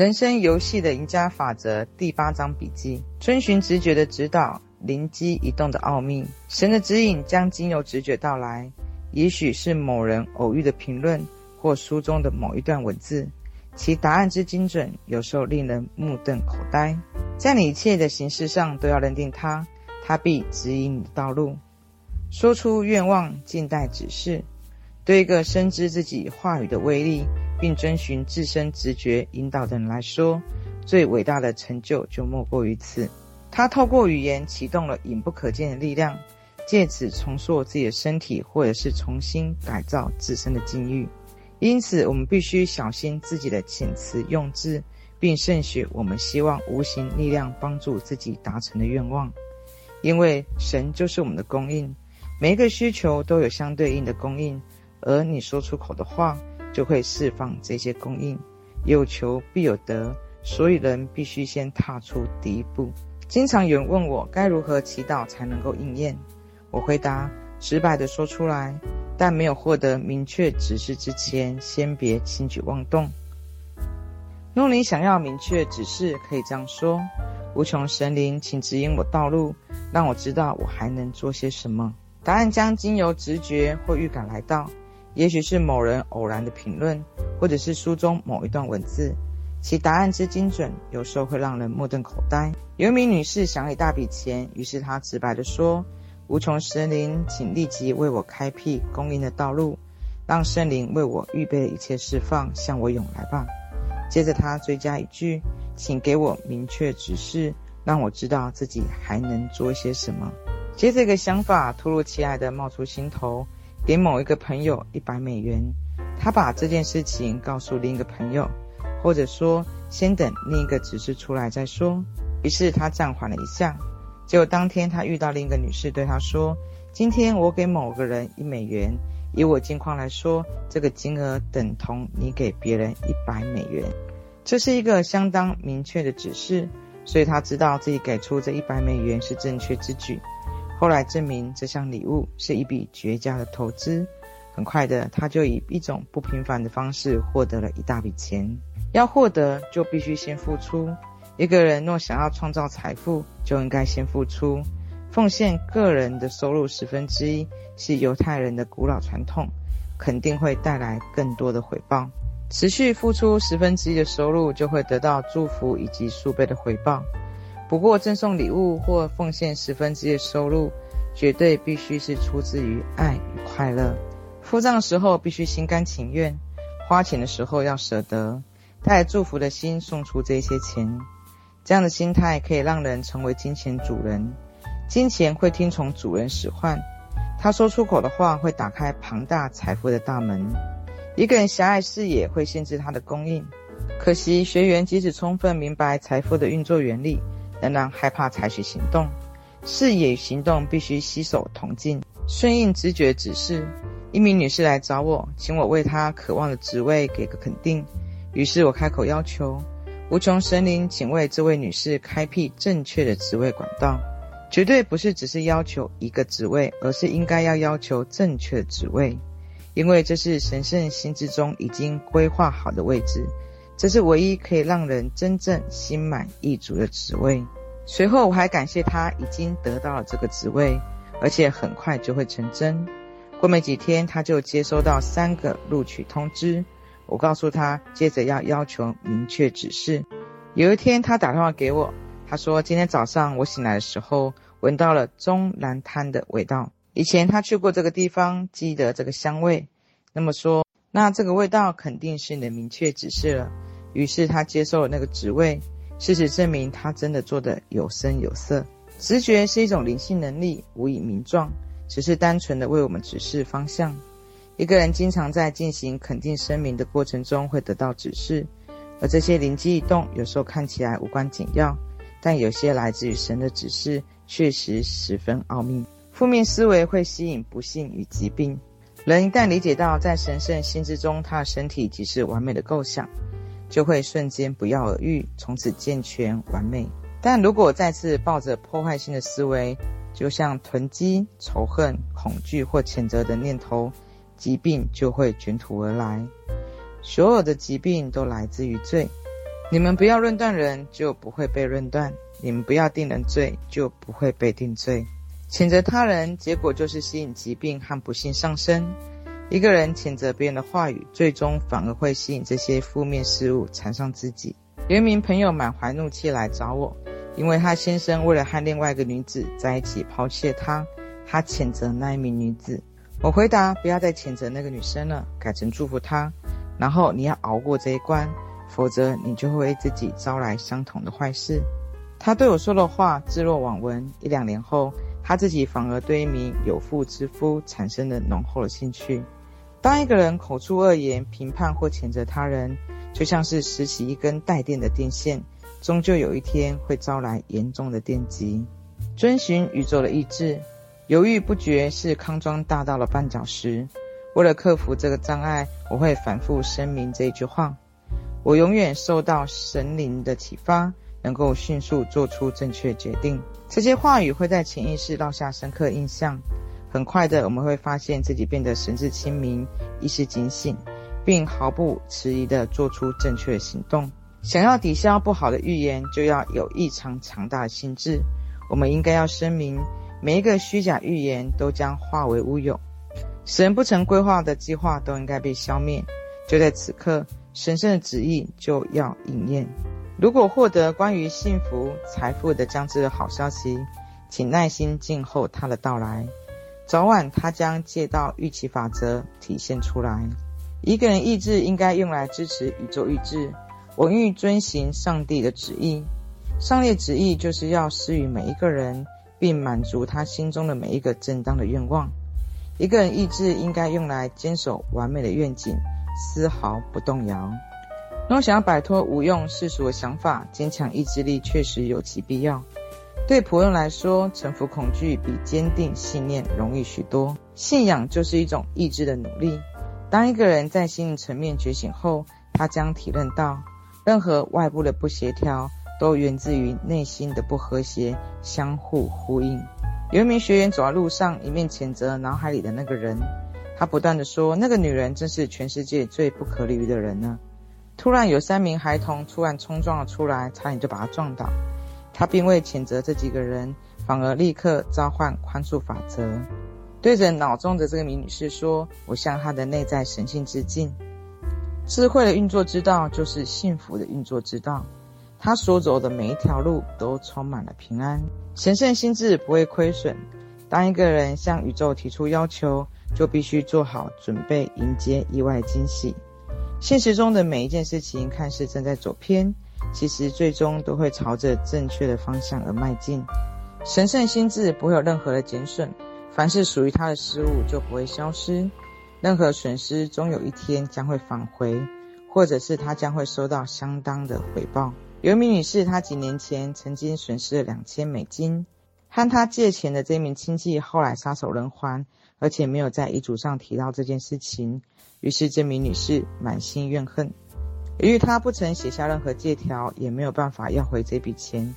人生游戏的赢家法则第八章笔记：遵循直觉的指导，灵机一动的奥秘。神的指引将经由直觉到来，也许是某人偶遇的评论，或书中的某一段文字，其答案之精准，有时候令人目瞪口呆。在你一切的形式上，都要认定它，它必指引你的道路。说出愿望，静待指示。对一个深知自己话语的威力，并遵循自身直觉引导的人来说，最伟大的成就就莫过于此。他透过语言启动了隐不可见的力量，借此重塑自己的身体，或者是重新改造自身的境遇。因此，我们必须小心自己的遣词用字，并慎选我们希望无形力量帮助自己达成的愿望，因为神就是我们的供应，每一个需求都有相对应的供应。而你说出口的话，就会释放这些供应。有求必有得，所以人必须先踏出第一步。经常有人问我该如何祈祷才能够应验，我回答：直白的说出来，但没有获得明确指示之前，先别轻举妄动。若你想要明确指示，可以这样说：无穷神灵，请指引我道路，让我知道我还能做些什么。答案将经由直觉或预感来到。也许是某人偶然的评论，或者是书中某一段文字，其答案之精准，有时候会让人目瞪口呆。有一名女士想了一大笔钱，于是她直白地说：“无穷神灵，请立即为我开辟供应的道路，让圣灵为我预备的一切释放，向我涌来吧。”接着她追加一句：“请给我明确指示，让我知道自己还能做些什么。”接着一个想法突如其来的冒出心头。给某一个朋友一百美元，他把这件事情告诉另一个朋友，或者说先等另一个指示出来再说。于是他暂缓了一下，结果当天他遇到另一个女士，对他说：“今天我给某个人一美元，以我近况来说，这个金额等同你给别人一百美元。”这是一个相当明确的指示，所以他知道自己给出这一百美元是正确之举。后来证明这项礼物是一笔绝佳的投资，很快的他就以一种不平凡的方式获得了一大笔钱。要获得就必须先付出，一个人若想要创造财富，就应该先付出。奉献个人的收入十分之一是犹太人的古老传统，肯定会带来更多的回报。持续付出十分之一的收入，就会得到祝福以及数倍的回报。不过，赠送礼物或奉献十分之一的收入，绝对必须是出自于爱与快乐。付账的时候必须心甘情愿，花钱的时候要舍得，带祝福的心送出这些钱。这样的心态可以让人成为金钱主人，金钱会听从主人使唤。他说出口的话会打开庞大财富的大门。一个人狭隘视野会限制他的供应。可惜，学员即使充分明白财富的运作原理，仍然害怕采取行动，视野与行动必须携手同进，顺应直觉指示。一名女士来找我，请我为她渴望的职位给个肯定。于是我开口要求：无穷神灵，请为这位女士开辟正确的职位管道。绝对不是只是要求一个职位，而是应该要要求正确的职位，因为这是神圣心智中已经规划好的位置。这是唯一可以让人真正心满意足的职位。随后，我还感谢他已经得到了这个职位，而且很快就会成真。过没几天，他就接收到三个录取通知。我告诉他，接着要要求明确指示。有一天，他打电话给我，他说：“今天早上我醒来的时候，闻到了中南滩的味道。以前他去过这个地方，记得这个香味。那么说，那这个味道肯定是你的明确指示了。”于是他接受了那个职位。事实证明，他真的做得有声有色。直觉是一种灵性能力，无以名状，只是单纯的为我们指示方向。一个人经常在进行肯定声明的过程中会得到指示，而这些灵机一动有时候看起来无关紧要，但有些来自于神的指示确实十分奥秘。负面思维会吸引不幸与疾病。人一旦理解到在神圣心之中，他的身体即是完美的构想。就会瞬间不药而愈，从此健全完美。但如果再次抱着破坏性的思维，就像囤积、仇恨、恐惧或谴责的念头，疾病就会卷土而来。所有的疾病都来自于罪。你们不要论断人，就不会被论断；你们不要定人罪，就不会被定罪。谴责他人，结果就是吸引疾病和不幸上升。一个人谴责别人的话语，最终反而会吸引这些负面事物缠上自己。有一名朋友满怀怒气来找我，因为他先生为了和另外一个女子在一起抛弃了他，他谴责那一名女子。我回答：不要再谴责那个女生了，改成祝福她。然后你要熬过这一关，否则你就会为自己招来相同的坏事。他对我说的话置若罔闻。一两年后，他自己反而对一名有妇之夫产生了浓厚的兴趣。当一个人口出恶言、评判或谴责他人，就像是拾起一根带电的电线，终究有一天会招来严重的电击。遵循宇宙的意志，犹豫不决是康庄大道的绊脚石。为了克服这个障碍，我会反复声明这一句话：我永远受到神灵的启发，能够迅速做出正确决定。这些话语会在潜意识烙下深刻印象。很快的，我们会发现自己变得神志清明、意识警醒，并毫不迟疑地做出正确的行动。想要抵消不好的预言，就要有异常强大的心智。我们应该要声明，每一个虚假预言都将化为乌有。神不曾规划的计划都应该被消灭。就在此刻，神圣的旨意就要应验。如果获得关于幸福、财富的将至的好消息，请耐心静候它的到来。早晚，他将借到预期法则体现出来。一个人意志应该用来支持宇宙意志。我欲遵行上帝的旨意。上帝旨意就是要施予每一个人，并满足他心中的每一个正当的愿望。一个人意志应该用来坚守完美的愿景，丝毫不动摇。若想要摆脱无用世俗的想法，坚强意志力确实有其必要。对仆人来说，臣服恐惧比坚定信念容易许多。信仰就是一种意志的努力。当一个人在心灵层面觉醒后，他将体认到，任何外部的不协调都源自于内心的不和谐，相互呼应。有一名学员走在路上，一面谴责脑海里的那个人，他不断地说：“那个女人真是全世界最不可理喻的人呢。”突然，有三名孩童突然冲撞了出来，差点就把他撞倒。他并未谴责这几个人，反而立刻召唤宽恕法则，对着脑中的这个名女士说：“我向她的内在神性致敬。智慧的运作之道就是幸福的运作之道。她所走的每一条路都充满了平安。神圣心智不会亏损。当一个人向宇宙提出要求，就必须做好准备迎接意外惊喜。”现实中的每一件事情看似正在走偏，其实最终都会朝着正确的方向而迈进。神圣心智不会有任何的减损，凡是属于他的事物就不会消失。任何损失终有一天将会返回，或者是他将会收到相当的回报。有一名女士，她几年前曾经损失了两千美金，和她借钱的这名亲戚后来撒手人寰，而且没有在遗嘱上提到这件事情。于是，这名女士满心怨恨，由于他不曾写下任何借条，也没有办法要回这笔钱。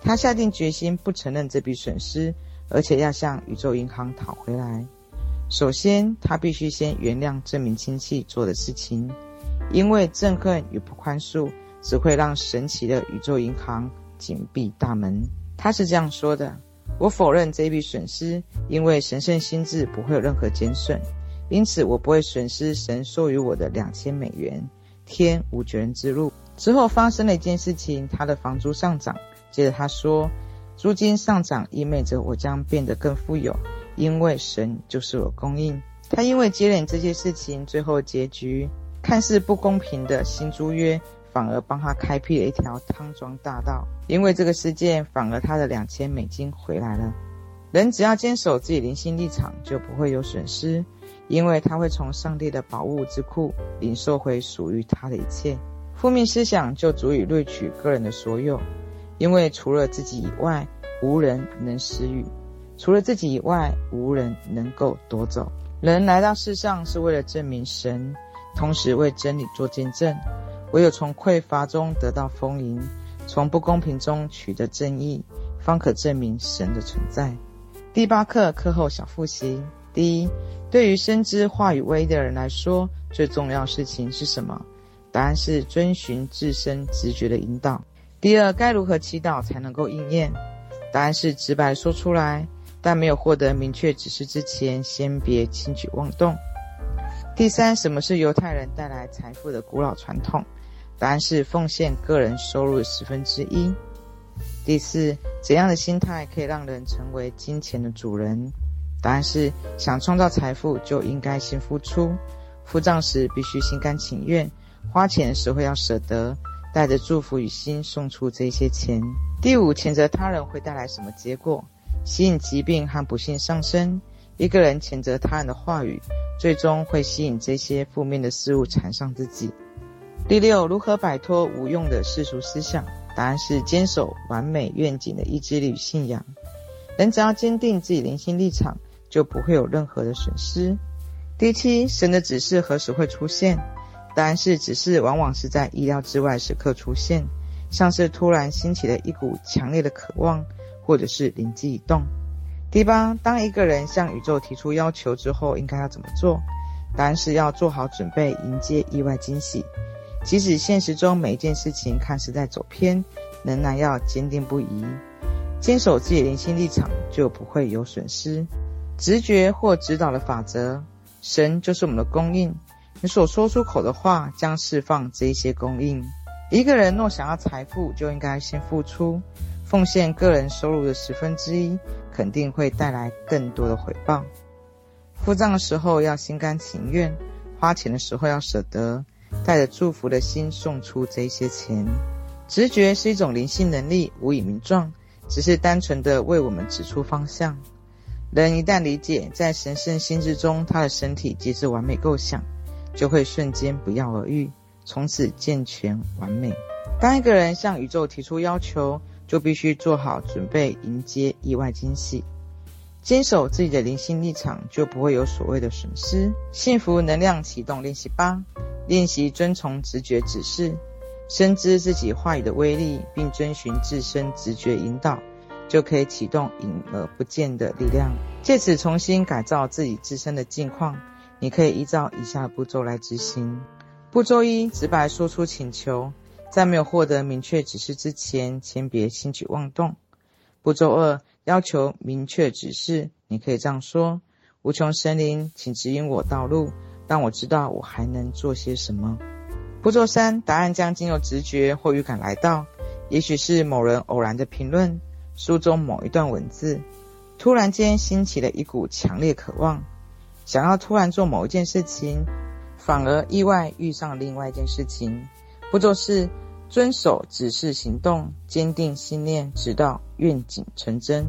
他下定决心不承认这笔损失，而且要向宇宙银行讨回来。首先，他必须先原谅这名亲戚做的事情，因为憎恨与不宽恕只会让神奇的宇宙银行紧闭大门。他是这样说的：“我否认这笔损失，因为神圣心智不会有任何减损。”因此，我不会损失神授予我的两千美元。天无绝人之路。之后发生了一件事情，他的房租上涨。接着他说，租金上涨意味着我将变得更富有，因为神就是我供应。他因为接连这些事情，最后结局看似不公平的新租约，反而帮他开辟了一条康庄大道。因为这个事件，反而他的两千美金回来了。人只要坚守自己灵性立场，就不会有损失。因为他会从上帝的宝物之库领受回属于他的一切，负面思想就足以掠取个人的所有，因为除了自己以外，无人能施予；除了自己以外，无人能够夺走。人来到世上是为了证明神，同时为真理做见证。唯有从匮乏中得到丰盈，从不公平中取得正义，方可证明神的存在。第八课课后小复习。第一，对于深知话语威的人来说，最重要事情是什么？答案是遵循自身直觉的引导。第二，该如何祈祷才能够应验？答案是直白说出来，但没有获得明确指示之前，先别轻举妄动。第三，什么是犹太人带来财富的古老传统？答案是奉献个人收入十分之一。第四，怎样的心态可以让人成为金钱的主人？答案是想创造财富就应该先付出，付账时必须心甘情愿，花钱时会要舍得，带着祝福与心送出这些钱。第五，谴责他人会带来什么结果？吸引疾病和不幸上升。一个人谴责他人的话语，最终会吸引这些负面的事物缠上自己。第六，如何摆脱无用的世俗思想？答案是坚守完美愿景的意志力与信仰。人只要坚定自己灵性立场，就不会有任何的损失。第七，神的指示何时会出现？答案是指示往往是在意料之外时刻出现，像是突然兴起的一股强烈的渴望，或者是灵机一动。第八，当一个人向宇宙提出要求之后，应该要怎么做？答案是要做好准备迎接意外惊喜，即使现实中每一件事情看似在走偏，仍然要坚定不移，坚守自己的灵性立场，就不会有损失。直觉或指导的法则，神就是我们的供应。你所说出口的话将释放这一些供应。一个人若想要财富，就应该先付出，奉献个人收入的十分之一，肯定会带来更多的回报。付账的时候要心甘情愿，花钱的时候要舍得，带着祝福的心送出这些钱。直觉是一种灵性能力，无以名状，只是单纯的为我们指出方向。人一旦理解，在神圣心智中，他的身体即是完美构想，就会瞬间不药而愈，从此健全完美。当一个人向宇宙提出要求，就必须做好准备迎接意外惊喜。坚守自己的灵性立场，就不会有所谓的损失。幸福能量启动练习八：练习遵从直觉指示，深知自己话语的威力，并遵循自身直觉引导。就可以启动隐而不见的力量，借此重新改造自己自身的境况。你可以依照以下步骤来执行：步骤一，直白说出请求，在没有获得明确指示之前，先别轻举妄动。步骤二，要求明确指示，你可以这样说：无穷神灵，请指引我道路，让我知道我还能做些什么。步骤三，答案将经由直觉或预感来到，也许是某人偶然的评论。书中某一段文字，突然间兴起了一股强烈渴望，想要突然做某一件事情，反而意外遇上另外一件事情。步骤是：遵守指示行动，坚定信念，直到愿景成真。